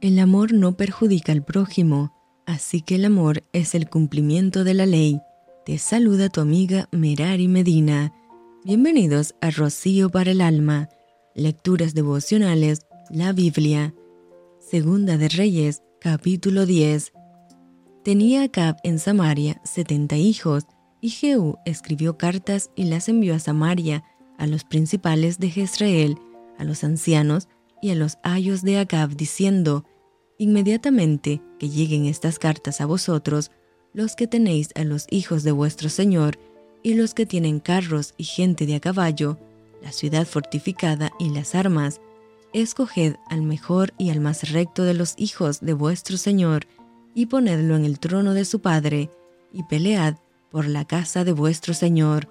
El amor no perjudica al prójimo, así que el amor es el cumplimiento de la ley. Te saluda tu amiga Merari Medina. Bienvenidos a Rocío para el Alma, Lecturas Devocionales, la Biblia. Segunda de Reyes, capítulo 10. Tenía Acab en Samaria setenta hijos, y Jehú escribió cartas y las envió a Samaria, a los principales de Jezreel, a los ancianos y a los ayos de Acab, diciendo, Inmediatamente que lleguen estas cartas a vosotros, los que tenéis a los hijos de vuestro Señor, y los que tienen carros y gente de a caballo, la ciudad fortificada y las armas, escoged al mejor y al más recto de los hijos de vuestro Señor, y ponedlo en el trono de su Padre, y pelead por la casa de vuestro Señor.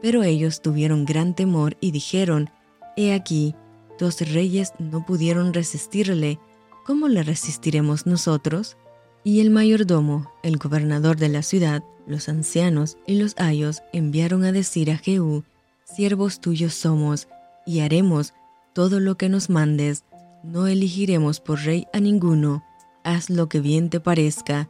Pero ellos tuvieron gran temor y dijeron, He aquí, dos reyes no pudieron resistirle, ¿cómo le resistiremos nosotros? Y el mayordomo, el gobernador de la ciudad, los ancianos y los ayos enviaron a decir a Jehú, siervos tuyos somos, y haremos todo lo que nos mandes, no elegiremos por rey a ninguno, haz lo que bien te parezca.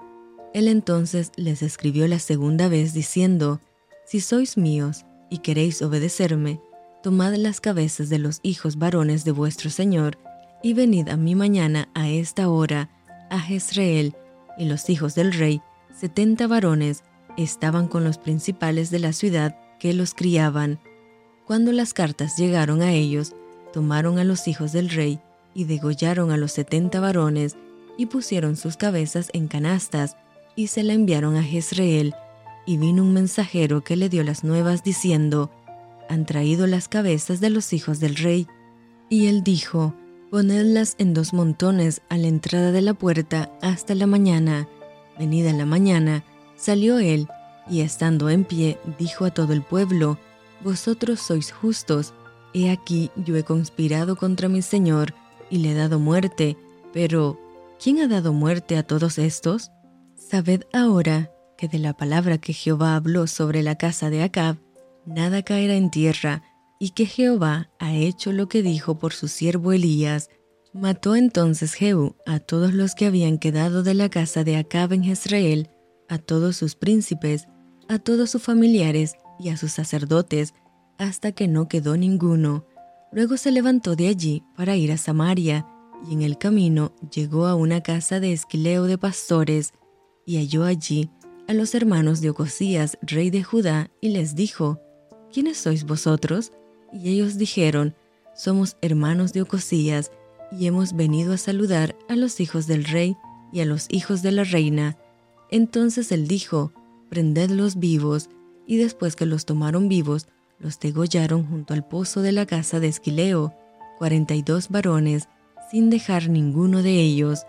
Él entonces les escribió la segunda vez diciendo, Si sois míos y queréis obedecerme, tomad las cabezas de los hijos varones de vuestro Señor, y venid a mí mañana a esta hora a Jezreel, y los hijos del rey, setenta varones, estaban con los principales de la ciudad que los criaban. Cuando las cartas llegaron a ellos, tomaron a los hijos del rey y degollaron a los setenta varones y pusieron sus cabezas en canastas y se la enviaron a Jezreel. Y vino un mensajero que le dio las nuevas diciendo, han traído las cabezas de los hijos del rey. Y él dijo, ponedlas en dos montones a la entrada de la puerta hasta la mañana. Venida la mañana, salió él, y estando en pie, dijo a todo el pueblo, Vosotros sois justos, he aquí yo he conspirado contra mi Señor, y le he dado muerte, pero ¿quién ha dado muerte a todos estos? Sabed ahora que de la palabra que Jehová habló sobre la casa de Acab, nada caerá en tierra, y que Jehová ha hecho lo que dijo por su siervo Elías. Mató entonces Jehú a todos los que habían quedado de la casa de Acab en Jezreel, a todos sus príncipes, a todos sus familiares y a sus sacerdotes, hasta que no quedó ninguno. Luego se levantó de allí para ir a Samaria, y en el camino llegó a una casa de esquileo de pastores, y halló allí a los hermanos de Ocosías, rey de Judá, y les dijo, ¿Quiénes sois vosotros? Y ellos dijeron, Somos hermanos de Ocosías, y hemos venido a saludar a los hijos del rey y a los hijos de la reina. Entonces él dijo, Prendedlos vivos, y después que los tomaron vivos, los degollaron junto al pozo de la casa de Esquileo, cuarenta y dos varones, sin dejar ninguno de ellos.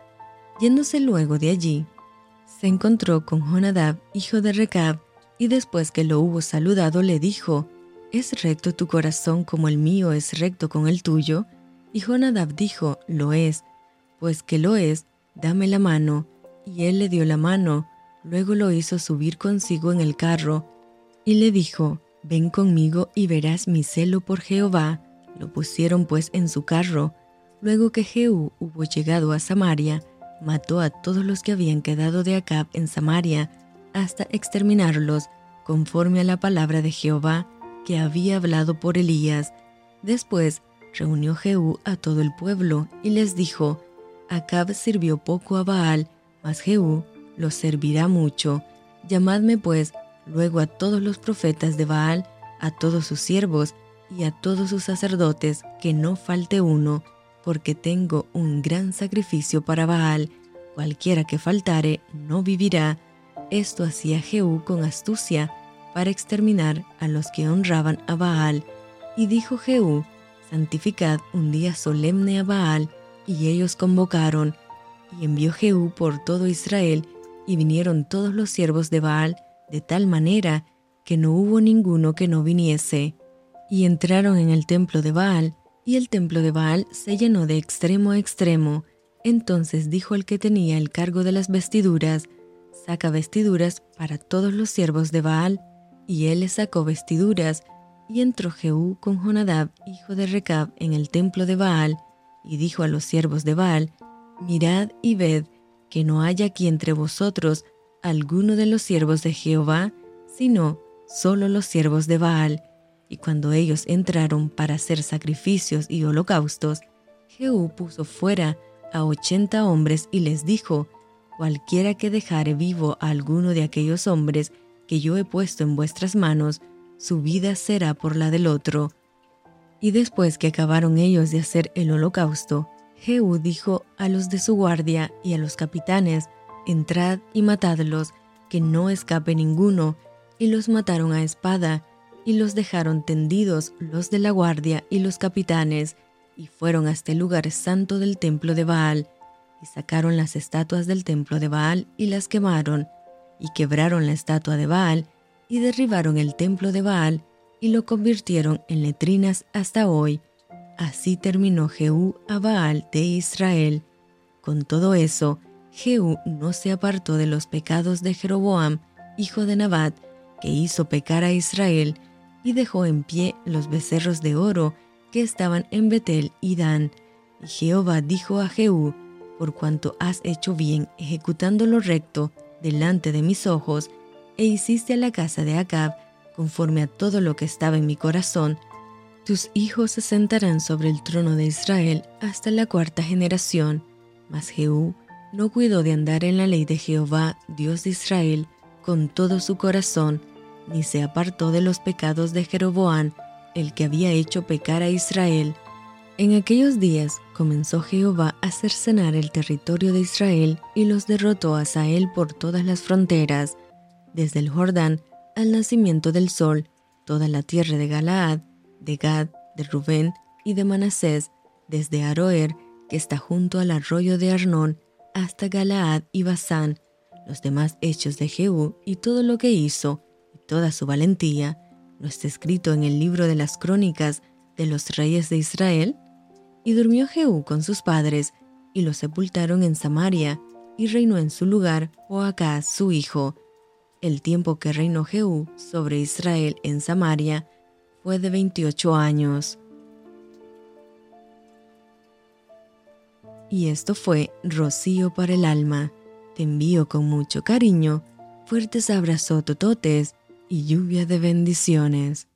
Yéndose luego de allí, se encontró con Jonadab, hijo de Recab, y después que lo hubo saludado le dijo, ¿Es recto tu corazón como el mío es recto con el tuyo? Y Jonadab dijo, Lo es, pues que lo es, dame la mano. Y él le dio la mano, luego lo hizo subir consigo en el carro, y le dijo, Ven conmigo y verás mi celo por Jehová. Lo pusieron pues en su carro. Luego que Jehú hubo llegado a Samaria, mató a todos los que habían quedado de Acab en Samaria, hasta exterminarlos, conforme a la palabra de Jehová que había hablado por Elías. Después reunió Jehú a todo el pueblo y les dijo, Acab sirvió poco a Baal, mas Jehú lo servirá mucho. Llamadme pues luego a todos los profetas de Baal, a todos sus siervos y a todos sus sacerdotes, que no falte uno, porque tengo un gran sacrificio para Baal, cualquiera que faltare no vivirá. Esto hacía Jehú con astucia, para exterminar a los que honraban a Baal. Y dijo Jehú, santificad un día solemne a Baal, y ellos convocaron, y envió Jehú por todo Israel, y vinieron todos los siervos de Baal, de tal manera que no hubo ninguno que no viniese. Y entraron en el templo de Baal, y el templo de Baal se llenó de extremo a extremo. Entonces dijo el que tenía el cargo de las vestiduras, saca vestiduras para todos los siervos de Baal, y él le sacó vestiduras, y entró Jehú con Jonadab, hijo de Recab, en el templo de Baal, y dijo a los siervos de Baal, Mirad y ved que no haya aquí entre vosotros alguno de los siervos de Jehová, sino solo los siervos de Baal. Y cuando ellos entraron para hacer sacrificios y holocaustos, Jehú puso fuera a ochenta hombres y les dijo, Cualquiera que dejare vivo a alguno de aquellos hombres que yo he puesto en vuestras manos, su vida será por la del otro. Y después que acabaron ellos de hacer el holocausto, Jehú dijo a los de su guardia y a los capitanes, Entrad y matadlos, que no escape ninguno, y los mataron a espada, y los dejaron tendidos los de la guardia y los capitanes, y fueron hasta el lugar santo del templo de Baal, y sacaron las estatuas del templo de Baal y las quemaron, y quebraron la estatua de Baal, y derribaron el templo de Baal, y lo convirtieron en letrinas hasta hoy. Así terminó Jehú a Baal de Israel. Con todo eso, Jehú no se apartó de los pecados de Jeroboam, hijo de Nabat, que hizo pecar a Israel, y dejó en pie los becerros de oro que estaban en Betel y Dan. Y Jehová dijo a Jehú, por cuanto has hecho bien ejecutando lo recto delante de mis ojos, e hiciste a la casa de Acab conforme a todo lo que estaba en mi corazón, tus hijos se sentarán sobre el trono de Israel hasta la cuarta generación. Mas Jehú no cuidó de andar en la ley de Jehová, Dios de Israel, con todo su corazón, ni se apartó de los pecados de Jeroboán, el que había hecho pecar a Israel. En aquellos días comenzó Jehová a cercenar el territorio de Israel y los derrotó a Sael por todas las fronteras, desde el Jordán al nacimiento del sol, toda la tierra de Galaad, de Gad, de Rubén y de Manasés, desde Aroer, que está junto al arroyo de Arnón, hasta Galaad y Basán, los demás hechos de Jehú y todo lo que hizo, y toda su valentía, ¿no está escrito en el libro de las crónicas de los reyes de Israel? Y durmió Jehú con sus padres, y lo sepultaron en Samaria, y reinó en su lugar Joacás su hijo. El tiempo que reinó Jehú sobre Israel en Samaria fue de 28 años. Y esto fue Rocío para el alma. Te envío con mucho cariño, fuertes abrazos tototes y lluvia de bendiciones.